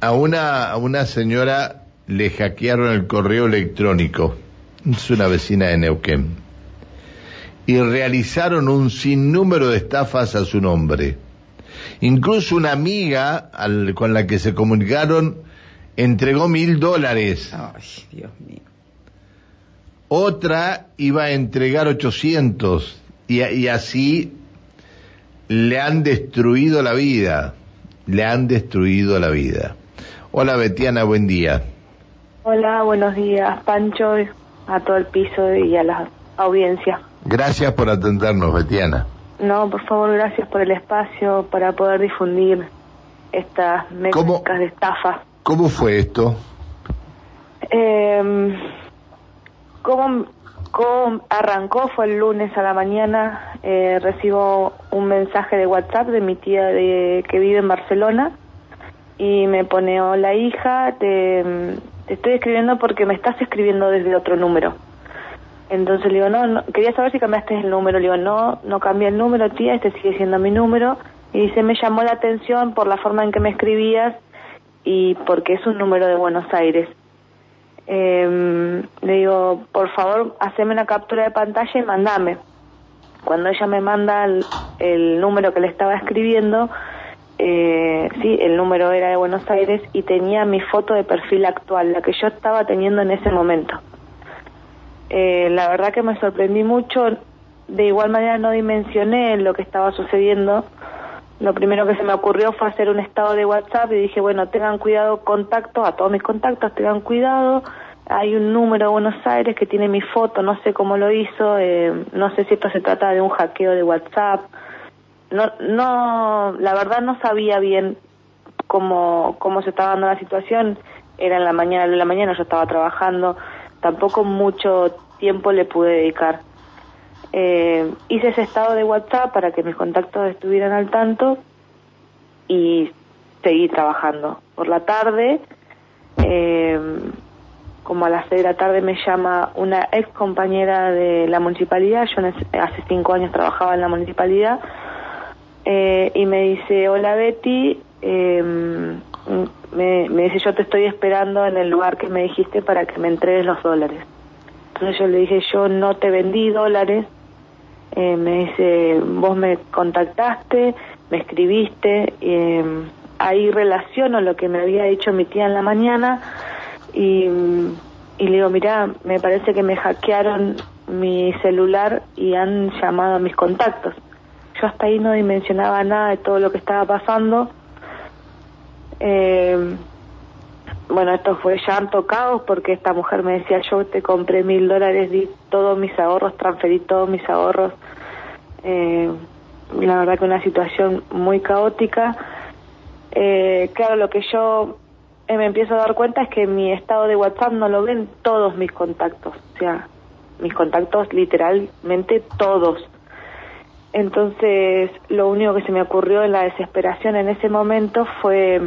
A una, a una señora le hackearon el correo electrónico. Es una vecina de Neuquén. Y realizaron un sinnúmero de estafas a su nombre. Incluso una amiga al- con la que se comunicaron entregó mil dólares. Ay, Dios mío. Otra iba a entregar 800 y, y así le han destruido la vida. Le han destruido la vida. Hola Betiana, buen día. Hola, buenos días, Pancho, a todo el piso y a la audiencia. Gracias por atendernos, Betiana. No, por favor, gracias por el espacio para poder difundir estas métricas de estafa. ¿Cómo fue esto? Eh, ¿cómo, cómo arrancó? Fue el lunes a la mañana. eh, recibo un mensaje de WhatsApp de mi tía de, que vive en Barcelona y me pone, hola hija, te, te estoy escribiendo porque me estás escribiendo desde otro número. Entonces le digo, no, no, quería saber si cambiaste el número. Le digo, no, no cambié el número, tía, este sigue siendo mi número. Y dice, me llamó la atención por la forma en que me escribías y porque es un número de Buenos Aires. Eh, le digo, por favor, haceme una captura de pantalla y mandame. Cuando ella me manda el, el número que le estaba escribiendo, eh, sí, el número era de Buenos Aires y tenía mi foto de perfil actual, la que yo estaba teniendo en ese momento. Eh, la verdad que me sorprendí mucho. De igual manera no dimensioné lo que estaba sucediendo. Lo primero que se me ocurrió fue hacer un estado de WhatsApp y dije, bueno, tengan cuidado, contacto, a todos mis contactos, tengan cuidado. Hay un número de Buenos Aires que tiene mi foto, no sé cómo lo hizo, eh, no sé si esto se trata de un hackeo de WhatsApp. No, no, la verdad no sabía bien cómo, cómo se estaba dando la situación. Era en la mañana, en la mañana yo estaba trabajando, tampoco mucho tiempo le pude dedicar. Eh, hice ese estado de WhatsApp para que mis contactos estuvieran al tanto y seguí trabajando. Por la tarde, eh, como a las seis de la tarde, me llama una ex compañera de la municipalidad. Yo hace cinco años trabajaba en la municipalidad eh, y me dice: Hola Betty. eh, me, me dice: Yo te estoy esperando en el lugar que me dijiste para que me entregues los dólares. Entonces yo le dije: Yo no te vendí dólares. Eh, me dice, vos me contactaste, me escribiste, eh, ahí relaciono lo que me había dicho mi tía en la mañana y, y le digo, mira, me parece que me hackearon mi celular y han llamado a mis contactos. Yo hasta ahí no dimensionaba nada de todo lo que estaba pasando. Eh, bueno, esto fue llanto, caos, porque esta mujer me decía, yo te compré mil dólares, di todos mis ahorros, transferí todos mis ahorros. Eh, la verdad que una situación muy caótica. Eh, claro, lo que yo eh, me empiezo a dar cuenta es que mi estado de WhatsApp no lo ven todos mis contactos, o sea, mis contactos literalmente todos. Entonces, lo único que se me ocurrió en la desesperación en ese momento fue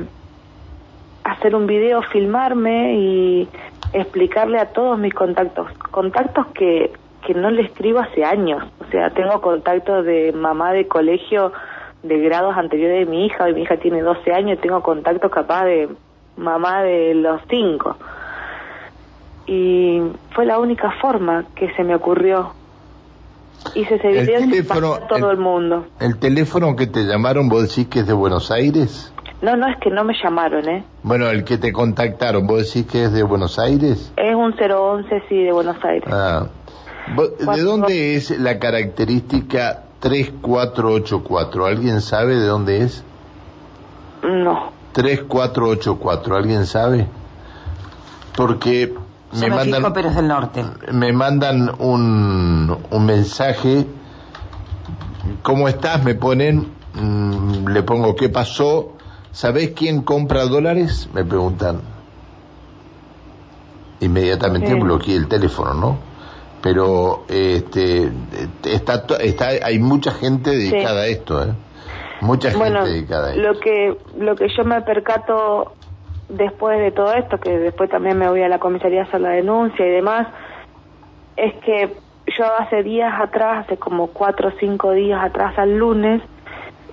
hacer un video, filmarme y explicarle a todos mis contactos, contactos que, que no le escribo hace años, o sea, tengo contactos de mamá de colegio de grados anteriores de mi hija, hoy mi hija tiene 12 años, tengo contactos capaz de mamá de los 5. Y fue la única forma que se me ocurrió. El y se teléfono, pasó a todo el- el mundo. ¿El teléfono que te llamaron, vos decís que es de Buenos Aires? No, no es que no me llamaron, ¿eh? Bueno, el que te contactaron, vos decís que es de Buenos Aires? Es un 011, sí, de Buenos Aires. Ah. ¿De dónde es la característica 3484? ¿Alguien sabe de dónde es? No. 3484, ¿alguien sabe? Porque me mandan fijo, pero es del norte. me mandan un, un mensaje ¿Cómo estás? Me ponen mm, le pongo ¿qué pasó? ¿Sabés quién compra dólares? Me preguntan. Inmediatamente Sí. bloqueé el teléfono, ¿no? Pero este está, está hay mucha gente dedicada a esto, ¿eh? Mucha gente Bueno, dedicada a esto. lo que, lo que yo me percato después de todo esto, que después también me voy a la comisaría a hacer la denuncia y demás, es que yo hace días atrás, hace como cuatro o cinco días atrás al lunes,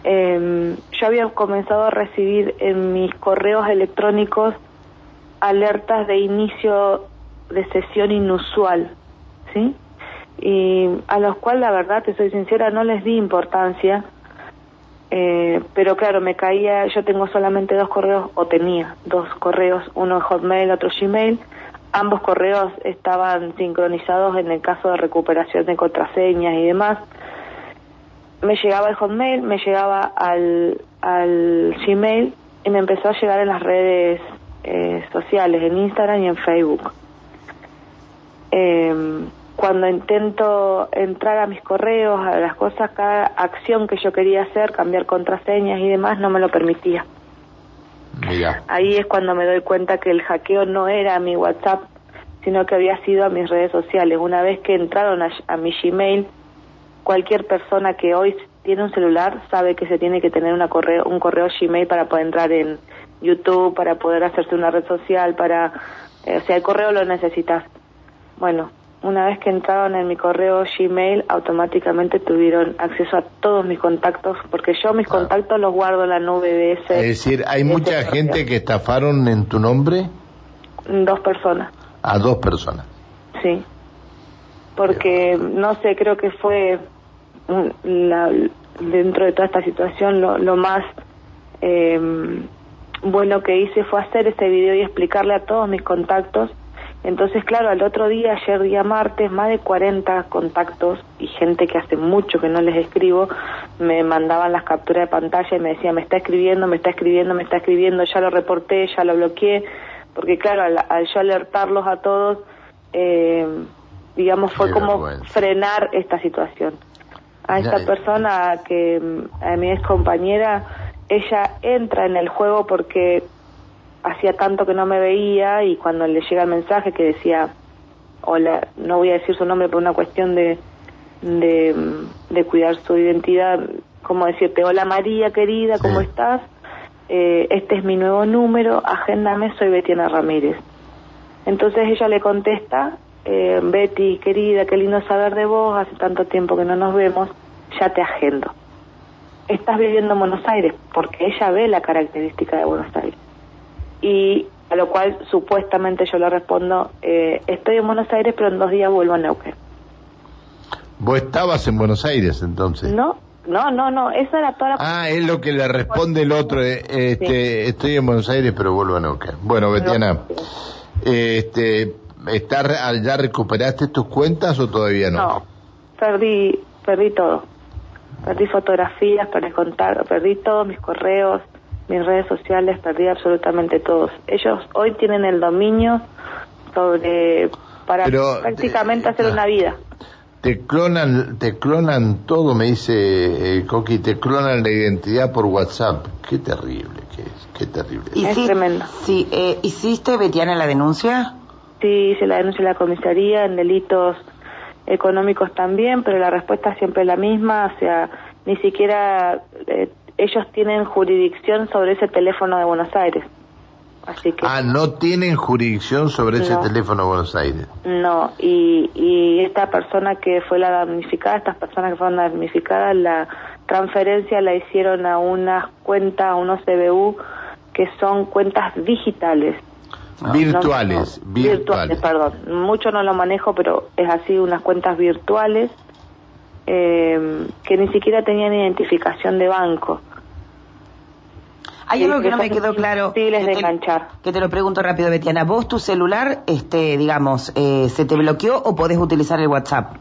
eh, yo había comenzado a recibir en mis correos electrónicos alertas de inicio de sesión inusual, ¿sí? Y a los cuales, la verdad, te soy sincera, no les di importancia, eh, pero claro, me caía, yo tengo solamente dos correos, o tenía dos correos, uno Hotmail, otro Gmail, ambos correos estaban sincronizados en el caso de recuperación de contraseñas y demás. Me llegaba el Hotmail, me llegaba al, al Gmail y me empezó a llegar en las redes eh, sociales, en Instagram y en Facebook. Eh, cuando intento entrar a mis correos, a las cosas, cada acción que yo quería hacer, cambiar contraseñas y demás, no me lo permitía. Mira. Ahí es cuando me doy cuenta que el hackeo no era a mi WhatsApp, sino que había sido a mis redes sociales. Una vez que entraron a, a mi Gmail, cualquier persona que hoy tiene un celular sabe que se tiene que tener una correo, un correo Gmail para poder entrar en YouTube, para poder hacerse una red social, para... eh, o sea, el correo lo necesitas. Bueno, una vez que entraron en mi correo Gmail, automáticamente tuvieron acceso a todos mis contactos, porque yo mis Claro. contactos los guardo en la nube de ese... Es decir, hay de mucha gente correo. que estafaron en tu nombre Dos personas. a dos personas. Sí, porque no sé, creo que fue la- dentro de toda esta situación lo, lo más eh, bueno que hice fue hacer ese video y explicarle a todos mis contactos. Entonces, claro, al otro día, ayer día martes, más de 40 contactos y gente que hace mucho que no les escribo, me mandaban las capturas de pantalla y me decían, me está escribiendo, me está escribiendo, me está escribiendo, ya lo reporté, ya lo bloqueé, porque claro, al, al yo alertarlos a todos, eh, digamos, fue Qué como vergüenza. frenar esta situación. A esta persona que, a mi ex compañera, ella entra en el juego porque hacía tanto que no me veía y cuando le llega el mensaje que decía, hola, no voy a decir su nombre por una cuestión de, de, de cuidar su identidad, como decirte, hola María querida, ¿cómo Sí. estás? Eh, este es mi nuevo número, agéndame, soy Betiana Ramírez. Entonces ella le contesta, eh, Betty, querida, qué lindo saber de vos, hace tanto tiempo que no nos vemos, ya te agendo. Estás viviendo en Buenos Aires, porque ella ve la característica de Buenos Aires. Y a lo cual supuestamente yo le respondo, eh, estoy en Buenos Aires, pero en dos días vuelvo a Neuquén. Vos estabas en Buenos Aires entonces. No, no, no, no, esa era toda la... Ah, es lo que le responde el otro. eh, Este, Estoy en Buenos Aires, pero vuelvo a Neuquén. Bueno, Betiana, este, ¿está, re- ¿ya recuperaste tus cuentas o todavía no? No, perdí, perdí todo. Perdí fotografías, perdí contar, perdí todos mis correos, mis redes sociales, perdí absolutamente todos. Ellos hoy tienen el dominio sobre para Pero, prácticamente eh, hacer ah. una vida. Te clonan, te clonan todo, me dice eh, Coqui, te clonan la identidad por WhatsApp. Qué terrible que es, qué terrible. Es sí- tremendo. Sí, eh, ¿hiciste, Betiana, la denuncia? Sí, se la denuncia a la comisaría en delitos económicos también, pero la respuesta siempre es la misma, o sea, ni siquiera eh, ellos tienen jurisdicción sobre ese teléfono de Buenos Aires. Así que Ah, no tienen jurisdicción sobre ese No. teléfono de Buenos Aires. no, y, y esta persona que fue la damnificada, estas personas que fueron damnificadas, la transferencia la hicieron a unas cuentas, a unos CBU, que son cuentas digitales. Ah, virtuales, No, no, virtuales. perdón. Mucho no lo manejo, pero es así, unas cuentas virtuales eh, que ni siquiera tenían identificación de banco. Hay Sí, algo que no me quedó claro. de que te-. Que te lo pregunto rápido, Betiana. ¿Vos tu celular, este, digamos, eh, se te bloqueó o podés utilizar el WhatsApp?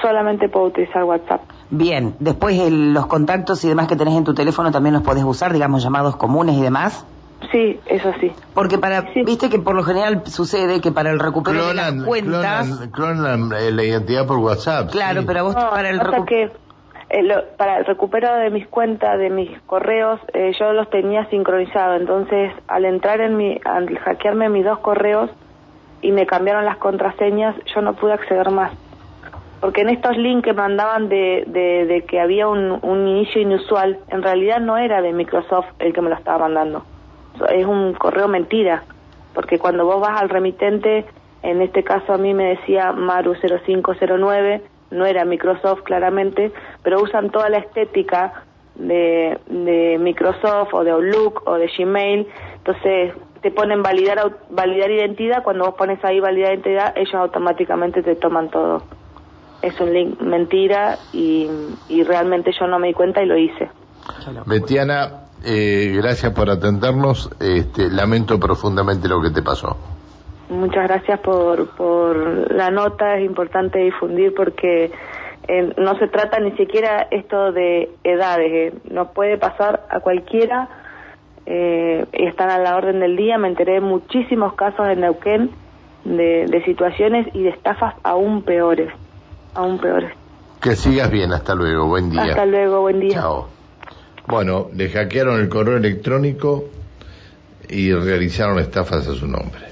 Solamente puedo utilizar WhatsApp. Bien, después el- los contactos y demás que tenés en tu teléfono también los podés usar, digamos, llamados comunes y demás. Sí, eso sí. Porque para, Sí. viste que por lo general sucede que para el recupero de Clonan, las cuentas, clonan, clonan, eh, la identidad por WhatsApp. claro, sí. pero a vos No, para el pasa recu- que eh, lo- para el recupero de mis cuentas, de mis correos, eh, yo los tenía sincronizados. Entonces, al entrar en mi, al hackearme mis dos correos y me cambiaron las contraseñas, yo no pude acceder más. Porque en estos links que mandaban de, de, de que había un, un inicio inusual, en realidad no era de Microsoft el que me lo estaba mandando. Es un correo mentira. Porque cuando vos vas al remitente, en este caso a mí me decía Maru0509, no era Microsoft claramente, pero usan toda la estética de, de Microsoft o de Outlook o de Gmail. Entonces te ponen validar, validar identidad. Cuando vos pones ahí validar identidad, ellos automáticamente te toman todo. Es un link mentira y, y realmente yo no me di cuenta y lo hice. Betiana, eh, gracias por atendernos. Este, lamento profundamente lo que te pasó. Muchas gracias por, por la nota, es importante difundir porque eh, no se trata ni siquiera esto de edades, eh, nos puede pasar a cualquiera eh, y están a la orden del día. Me enteré de muchísimos casos en Neuquén de, de situaciones y de estafas aún peores, aún peores. Que sigas bien, hasta luego, buen día. Hasta luego, buen día. Chao. Bueno, le hackearon el correo electrónico y realizaron estafas a su nombre.